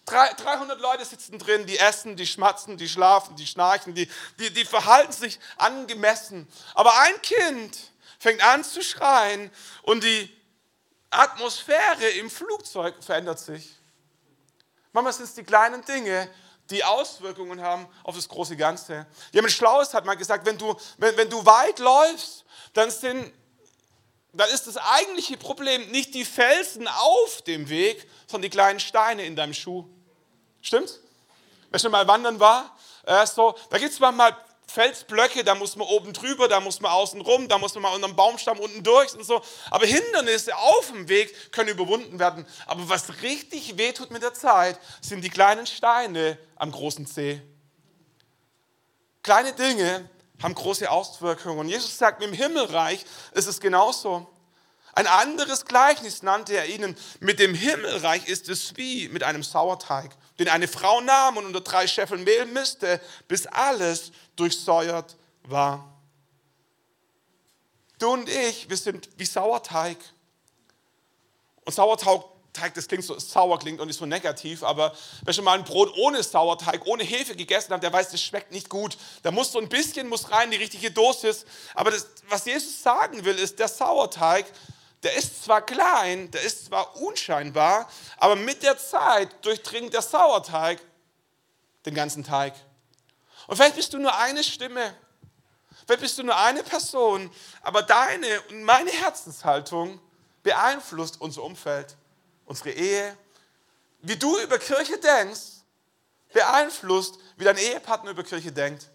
300 Leute sitzen drin, die essen, die schmatzen, die schlafen, die schnarchen, die, die, die verhalten sich angemessen. Aber ein Kind fängt an zu schreien und die Atmosphäre im Flugzeug verändert sich. Manchmal sind es die kleinen Dinge, die Auswirkungen haben auf das große Ganze. Jemand Schlaues hat mal gesagt, wenn du, wenn, wenn du weit läufst, dann, sind, dann ist das eigentliche Problem nicht die Felsen auf dem Weg, sondern die kleinen Steine in deinem Schuh. Stimmt's? Wer schon mal wandern war? Äh, so, da gibt es manchmal Felsblöcke, da muss man oben drüber, da muss man außen rum, da muss man mal unter dem Baumstamm unten durch und so. Aber Hindernisse auf dem Weg können überwunden werden. Aber was richtig wehtut mit der Zeit, sind die kleinen Steine am großen See. Kleine Dinge haben große Auswirkungen. Und Jesus sagt, im Himmelreich ist es genauso. Ein anderes Gleichnis nannte er ihnen, mit dem Himmelreich ist es wie mit einem Sauerteig, den eine Frau nahm und unter drei Scheffel Mehl misste, bis alles durchsäuert war. Du und ich, wir sind wie Sauerteig. Und Sauerteig, das klingt so sauer klingt und ist so negativ, aber wer schon mal ein Brot ohne Sauerteig, ohne Hefe gegessen hat, der weiß, das schmeckt nicht gut. Da muss so ein bisschen muss rein, die richtige Dosis. Aber das, was Jesus sagen will, ist, der Sauerteig, der ist zwar klein, der ist zwar unscheinbar, aber mit der Zeit durchdringt der Sauerteig den ganzen Teig. Und vielleicht bist du nur eine Stimme, vielleicht bist du nur eine Person, aber deine und meine Herzenshaltung beeinflusst unser Umfeld, unsere Ehe. Wie du über Kirche denkst, beeinflusst, wie dein Ehepartner über Kirche denkt.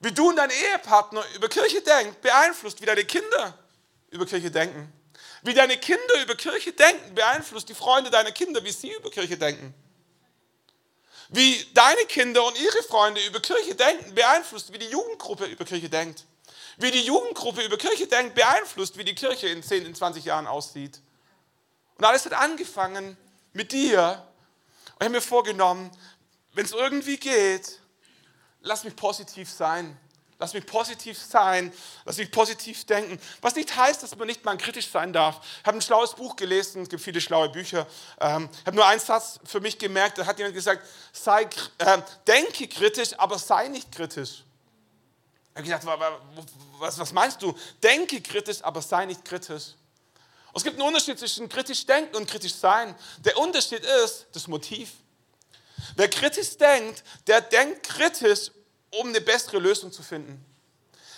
Wie du und dein Ehepartner über Kirche denkt, beeinflusst, wie deine Kinder über Kirche denken. Wie deine Kinder über Kirche denken, beeinflusst die Freunde deiner Kinder, wie sie über Kirche denken. Wie deine Kinder und ihre Freunde über Kirche denken, beeinflusst, wie die Jugendgruppe über Kirche denkt. Wie die Jugendgruppe über Kirche denkt, beeinflusst, wie die Kirche in 10, in 20 Jahren aussieht. Und alles hat angefangen mit dir. Und ich habe mir vorgenommen, wenn es irgendwie geht, lass mich positiv sein. Lass mich positiv sein, lass mich positiv denken. Was nicht heißt, dass man nicht mal kritisch sein darf. Ich habe ein schlaues Buch gelesen, es gibt viele schlaue Bücher. Ähm, ich habe nur einen Satz für mich gemerkt, da hat jemand gesagt, sei, äh, denke kritisch, aber sei nicht kritisch. Ich habe gedacht, was, was meinst du? Denke kritisch, aber sei nicht kritisch. Es gibt einen Unterschied zwischen kritisch denken und kritisch sein. Der Unterschied ist das Motiv. Wer kritisch denkt, der denkt kritisch, um eine bessere Lösung zu finden.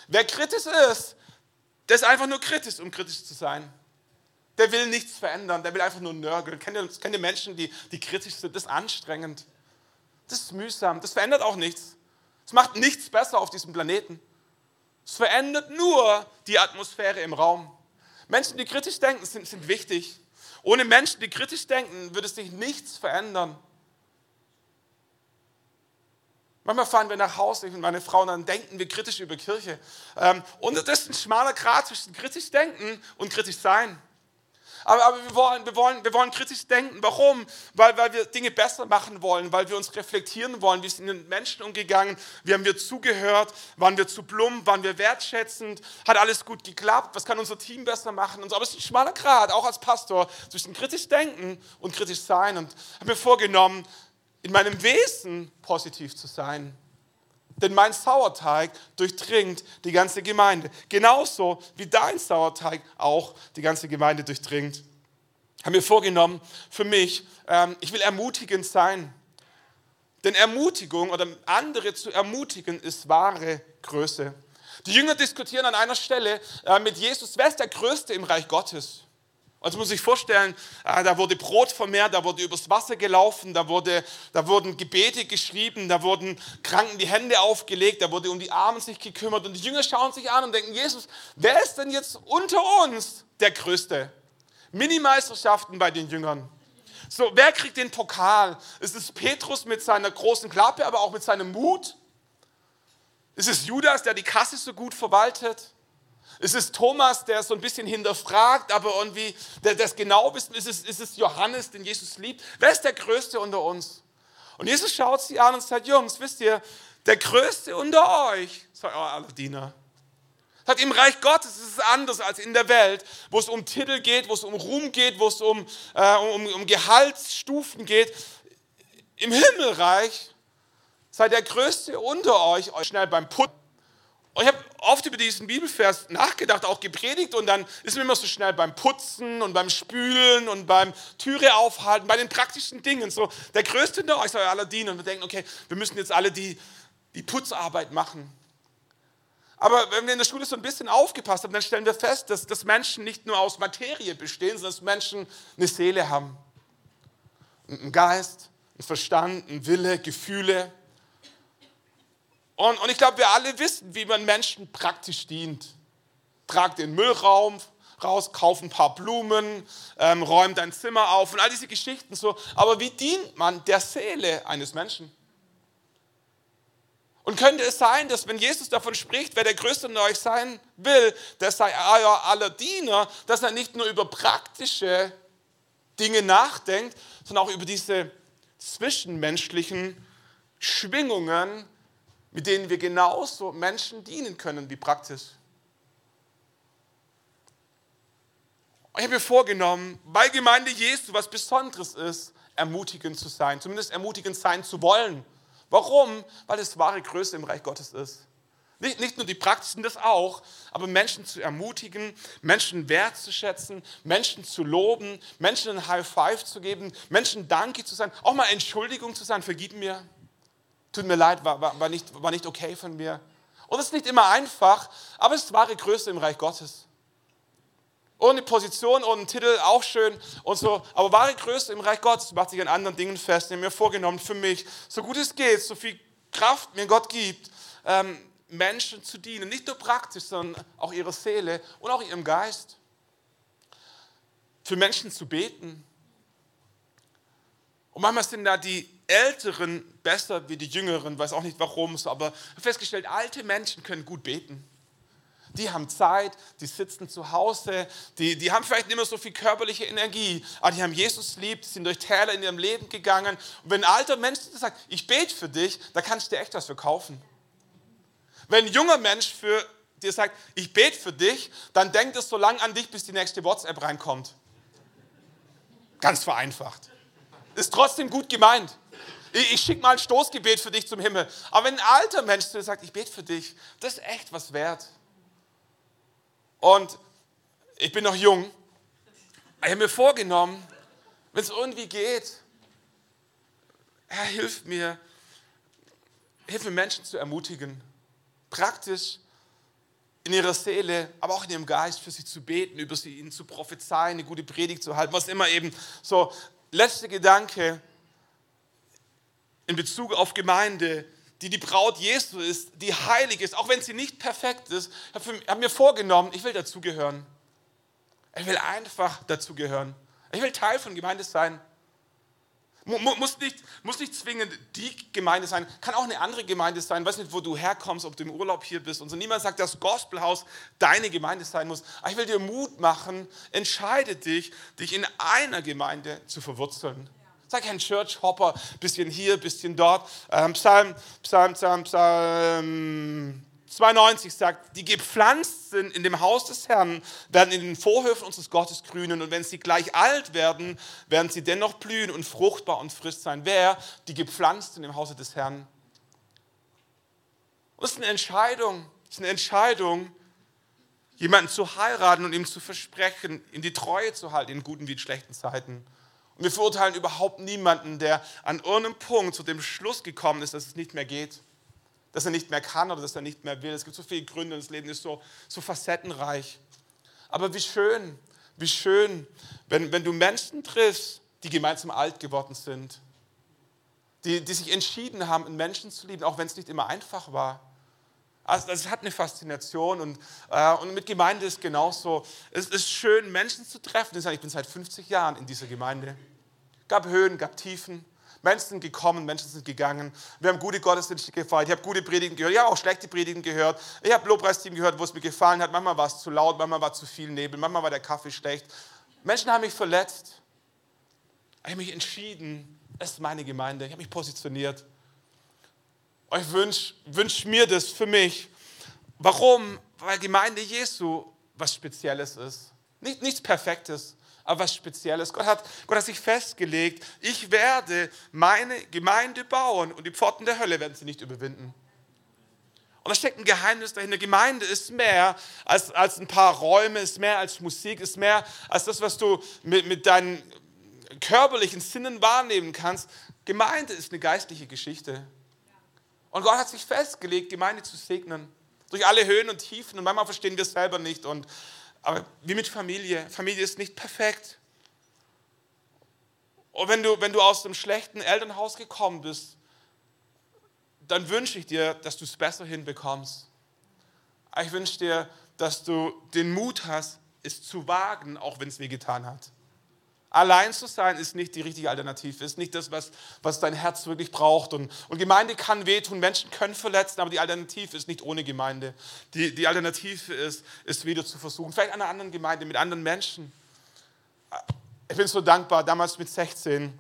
Wer kritisch ist, der ist einfach nur kritisch, um kritisch zu sein. Der will nichts verändern, der will einfach nur nörgeln. Kennt ihr, kennt ihr Menschen, die, die kritisch sind? Das ist anstrengend. Das ist mühsam. Das verändert auch nichts. Es macht nichts besser auf diesem Planeten. Es verändert nur die Atmosphäre im Raum. Menschen, die kritisch denken, sind, sind wichtig. Ohne Menschen, die kritisch denken, würde sich nichts verändern. Manchmal fahren wir nach Hause, ich und meine Frau, und dann denken wir kritisch über Kirche. Ähm, und das ist ein schmaler Grat zwischen kritisch denken und kritisch sein. Aber, aber wir, wollen, wir, wollen, wir wollen kritisch denken. Warum? Weil, weil wir Dinge besser machen wollen, weil wir uns reflektieren wollen. Wie sind mit Menschen umgegangen? Wie haben wir zugehört? Waren wir zu plump? Waren wir wertschätzend? Hat alles gut geklappt? Was kann unser Team besser machen? Und so. Aber es ist ein schmaler Grat, auch als Pastor, zwischen kritisch denken und kritisch sein. Und habe mir vorgenommen, in meinem Wesen positiv zu sein. Denn mein Sauerteig durchdringt die ganze Gemeinde. Genauso wie dein Sauerteig auch die ganze Gemeinde durchdringt. Ich habe mir vorgenommen, für mich, ähm, ich will ermutigend sein. Denn Ermutigung oder andere zu ermutigen ist wahre Größe. Die Jünger diskutieren an einer Stelle äh, mit Jesus, wer ist der Größte im Reich Gottes? Also muss ich vorstellen, äh, da wurde Brot vermehrt, da wurde übers Wasser gelaufen, da, wurde, da wurden Gebete geschrieben, da wurden Kranken die Hände aufgelegt, da wurde um die Armen sich gekümmert und die Jünger schauen sich an und denken, Jesus, wer ist denn jetzt unter uns der Größte? Minimeisterschaften bei den Jüngern. So, wer kriegt den Pokal? Ist es Petrus mit seiner großen Klappe, aber auch mit seinem Mut? Ist es Judas, der die Kasse so gut verwaltet? Ist es Thomas, der so ein bisschen hinterfragt, aber irgendwie der das genau wissen? Ist es, ist es Johannes, den Jesus liebt? Wer ist der Größte unter uns? Und Jesus schaut sie an und sagt, Jungs, wisst ihr, der Größte unter euch, sagt euer aller Diener. Sagt, im Reich Gottes ist es anders als in der Welt, wo es um Titel geht, wo es um Ruhm geht, wo es um, äh, um, um Gehaltsstufen geht. Im Himmelreich seid der Größte unter euch, euch schnell beim Putzen und ich habe oft über diesen Bibelvers nachgedacht, auch gepredigt und dann ist mir immer so schnell beim Putzen und beim Spülen und beim Türe aufhalten, bei den praktischen Dingen. So, der Größte unter euch soll aller dienen. Und wir denken, okay, wir müssen jetzt alle die, die Putzarbeit machen. Aber wenn wir in der Schule so ein bisschen aufgepasst haben, dann stellen wir fest, dass, dass Menschen nicht nur aus Materie bestehen, sondern dass Menschen eine Seele haben. Einen Geist, einen Verstand, einen Wille, Gefühle. Und, und ich glaube, wir alle wissen, wie man Menschen praktisch dient. Trag den Müllraum raus, kauf ein paar Blumen, ähm, räum dein Zimmer auf und all diese Geschichten so. Aber wie dient man der Seele eines Menschen? Und könnte es sein, dass wenn Jesus davon spricht, wer der Größte unter euch sein will, der sei euer aller Diener, dass er nicht nur über praktische Dinge nachdenkt, sondern auch über diese zwischenmenschlichen Schwingungen, mit denen wir genauso Menschen dienen können wie praktisch. Ich habe mir vorgenommen, bei Gemeinde Jesu was Besonderes ist, ermutigend zu sein, zumindest ermutigend sein zu wollen. Warum? Weil es wahre Größe im Reich Gottes ist. Nicht, nicht nur die Praxisen, das auch, aber Menschen zu ermutigen, Menschen wertzuschätzen, Menschen zu loben, Menschen ein High Five zu geben, Menschen Danke zu sein, auch mal Entschuldigung zu sein, vergib mir, tut mir leid, war, war, war, nicht, war nicht okay von mir. Und es ist nicht immer einfach, aber es ist wahre Größe im Reich Gottes. Ohne Position, ohne Titel, auch schön und so. Aber wahre Größe im Reich Gottes macht sich an anderen Dingen fest. Habe mir vorgenommen, für mich, so gut es geht, so viel Kraft mir Gott gibt, ähm, Menschen zu dienen. Nicht nur praktisch, sondern auch ihrer Seele und auch ihrem Geist. Für Menschen zu beten. Und manchmal sind da die Älteren besser wie die Jüngeren, weiß auch nicht warum, aber ich habe festgestellt, alte Menschen können gut beten. Die haben Zeit, die sitzen zu Hause, die, die haben vielleicht nicht mehr so viel körperliche Energie, aber die haben Jesus lieb, sind durch Täler in ihrem Leben gegangen. Und wenn ein alter Mensch sagt, ich bete für dich, da kannst du dir echt was verkaufen. Wenn ein junger Mensch für dir sagt, ich bete für dich, dann denkt es so lange an dich, bis die nächste WhatsApp reinkommt. Ganz vereinfacht. Ist trotzdem gut gemeint. Ich, schicke mal ein Stoßgebet für dich zum Himmel. Aber wenn ein alter Mensch zu dir sagt, ich bete für dich, das ist echt was wert. Und ich bin noch jung. Ich habe mir vorgenommen, wenn es irgendwie geht, Herr, hilf mir, hilf mir Menschen zu ermutigen, praktisch in ihrer Seele, aber auch in ihrem Geist für sie zu beten, über sie ihnen zu prophezeien, eine gute Predigt zu halten, was immer eben so. Letzter Gedanke in Bezug auf Gemeinde die die Braut Jesu ist, die heilig ist, auch wenn sie nicht perfekt ist, habe mir vorgenommen, ich will dazugehören. Ich will einfach dazugehören. Ich will Teil von Gemeinde sein. Muss nicht, muss nicht zwingend die Gemeinde sein, kann auch eine andere Gemeinde sein. Weiß nicht, wo du herkommst, ob du im Urlaub hier bist. Und so niemand sagt, dass Gospelhaus deine Gemeinde sein muss. Aber ich will dir Mut machen, entscheide dich, dich in einer Gemeinde zu verwurzeln. Sei kein Church Hopper, bisschen hier, bisschen dort. Ähm, Psalm, Psalm, Psalm, Psalm 92 sagt, die gepflanzt sind in dem Haus des Herrn, werden in den Vorhöfen unseres Gottes grünen und wenn sie gleich alt werden, werden sie dennoch blühen und fruchtbar und frisch sein. Wer? Die gepflanzt sind im Hause des Herrn. Und das ist eine Entscheidung, das ist eine Entscheidung, jemanden zu heiraten und ihm zu versprechen, in die Treue zu halten, in guten wie in schlechten Zeiten. Und wir verurteilen überhaupt niemanden, der an irgendeinem Punkt zu dem Schluss gekommen ist, dass es nicht mehr geht, dass er nicht mehr kann oder dass er nicht mehr will. Es gibt so viele Gründe und das Leben ist so, so facettenreich. Aber wie schön, wie schön, wenn, wenn du Menschen triffst, die gemeinsam alt geworden sind, die, die sich entschieden haben, einen Menschen zu lieben, auch wenn es nicht immer einfach war. Also es hat eine Faszination und, äh, und mit Gemeinde ist genauso. Es ist schön, Menschen zu treffen. Ich bin seit 50 Jahren in dieser Gemeinde. Gab Höhen, gab Tiefen. Menschen sind gekommen, Menschen sind gegangen. Wir haben gute Gottesdienste gefeiert. Ich habe gute Predigen gehört. Ich habe auch schlechte Predigen gehört. Ich habe Lobpreisteam gehört, wo es mir gefallen hat. Manchmal war es zu laut, manchmal war zu viel Nebel, manchmal war der Kaffee schlecht. Menschen haben mich verletzt. Ich habe mich entschieden, es ist meine Gemeinde. Ich habe mich positioniert. Ich wünsche wünsch mir das für mich. Warum? Weil Gemeinde Jesu was Spezielles ist. Nicht, nichts Perfektes, aber was Spezielles. Gott hat, Gott hat sich festgelegt, ich werde meine Gemeinde bauen und die Pforten der Hölle werden sie nicht überwinden. Und da steckt ein Geheimnis dahinter. Gemeinde ist mehr als, als ein paar Räume, ist mehr als Musik, ist mehr als das, was du mit, mit deinen körperlichen Sinnen wahrnehmen kannst. Gemeinde ist eine geistliche Geschichte. Und Gott hat sich festgelegt, Gemeinde zu segnen. Durch alle Höhen und Tiefen. Und manchmal verstehen wir es selber nicht. Und, aber wie mit Familie. Familie ist nicht perfekt. Und wenn du, wenn du aus dem schlechten Elternhaus gekommen bist, dann wünsche ich dir, dass du es besser hinbekommst. Ich wünsche dir, dass du den Mut hast, es zu wagen, auch wenn es weh getan hat. Allein zu sein ist nicht die richtige Alternative, ist nicht das, was, was dein Herz wirklich braucht. Und, und Gemeinde kann wehtun, Menschen können verletzen, aber die Alternative ist nicht ohne Gemeinde. Die, die Alternative ist, ist wieder zu versuchen, vielleicht an einer anderen Gemeinde, mit anderen Menschen. Ich bin so dankbar, damals mit 16,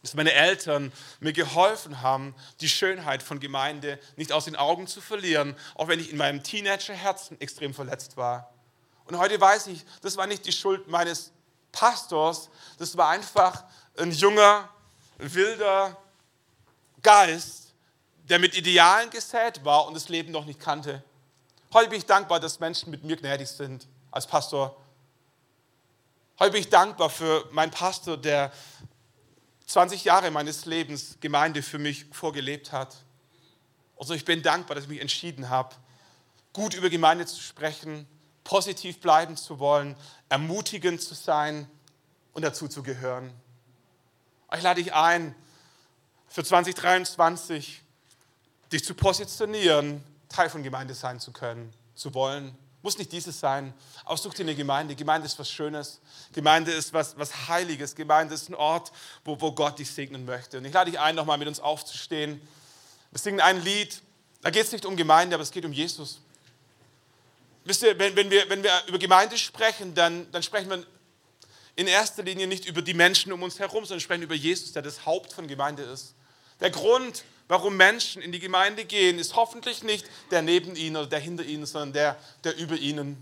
dass meine Eltern mir geholfen haben, die Schönheit von Gemeinde nicht aus den Augen zu verlieren, auch wenn ich in meinem Teenagerherzen extrem verletzt war. Und heute weiß ich, das war nicht die Schuld meines Pastors, das war einfach ein junger, wilder Geist, der mit Idealen gesät war und das Leben noch nicht kannte. Heute bin ich dankbar, dass Menschen mit mir gnädig sind als Pastor. Heute bin ich dankbar für meinen Pastor, der 20 Jahre meines Lebens Gemeinde für mich vorgelebt hat. Also ich bin dankbar, dass ich mich entschieden habe, gut über Gemeinde zu sprechen, positiv bleiben zu wollen, ermutigend zu sein und dazu zu gehören. Ich lade dich ein, für 2023 dich zu positionieren, Teil von Gemeinde sein zu können, zu wollen. Muss nicht dieses sein. Aussuch dir eine Gemeinde. Gemeinde ist was Schönes. Gemeinde ist was, was Heiliges. Gemeinde ist ein Ort, wo, wo Gott dich segnen möchte. Und ich lade dich ein, nochmal mit uns aufzustehen. Wir singen ein Lied. Da geht es nicht um Gemeinde, aber es geht um Jesus. Wisst ihr, wenn, wenn, wir, wenn wir über Gemeinde sprechen, dann, dann sprechen wir in erster Linie nicht über die Menschen um uns herum, sondern sprechen über Jesus, der das Haupt von Gemeinde ist. Der Grund, warum Menschen in die Gemeinde gehen, ist hoffentlich nicht der neben ihnen oder der hinter ihnen, sondern der, der über ihnen.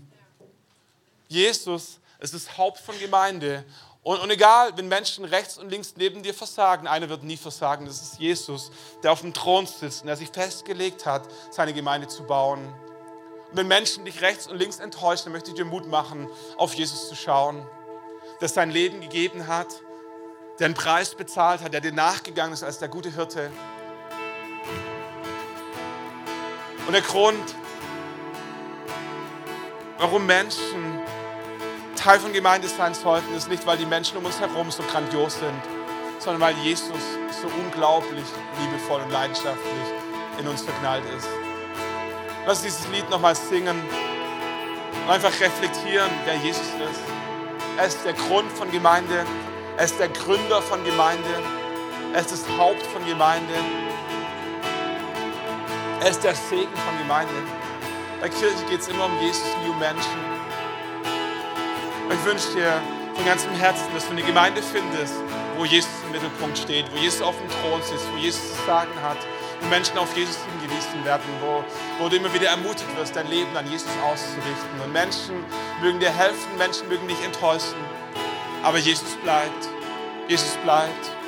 Jesus ist das Haupt von Gemeinde. Und, und, egal, wenn Menschen rechts und links neben dir versagen, einer wird nie versagen, das ist Jesus, der auf dem Thron sitzt und der sich festgelegt hat, seine Gemeinde zu bauen. Und wenn Menschen dich rechts und links enttäuschen, dann möchte ich dir Mut machen, auf Jesus zu schauen, der sein Leben gegeben hat, der einen Preis bezahlt hat, der dir nachgegangen ist als der gute Hirte. Und der Grund, warum Menschen Teil von Gemeinde sein sollten, ist nicht, weil die Menschen um uns herum so grandios sind, sondern weil Jesus so unglaublich liebevoll und leidenschaftlich in uns verknallt ist. Lass dieses Lied nochmal singen und einfach reflektieren, wer Jesus ist. Er ist der Grund von Gemeinde. Er ist der Gründer von Gemeinde. Er ist das Haupt von Gemeinde. Er ist der Segen von Gemeinde. Bei Kirche geht es immer um Jesus, um Menschen. Ich wünsche dir von ganzem Herzen, dass du eine Gemeinde findest, wo Jesus im Mittelpunkt steht, wo Jesus auf dem Thron sitzt, wo Jesus zu sagen hat, Menschen auf Jesus hingewiesen werden, wo, wo du immer wieder ermutigt wirst, dein Leben an Jesus auszurichten. Und Menschen mögen dir helfen, Menschen mögen dich enttäuschen, aber Jesus bleibt. Jesus bleibt.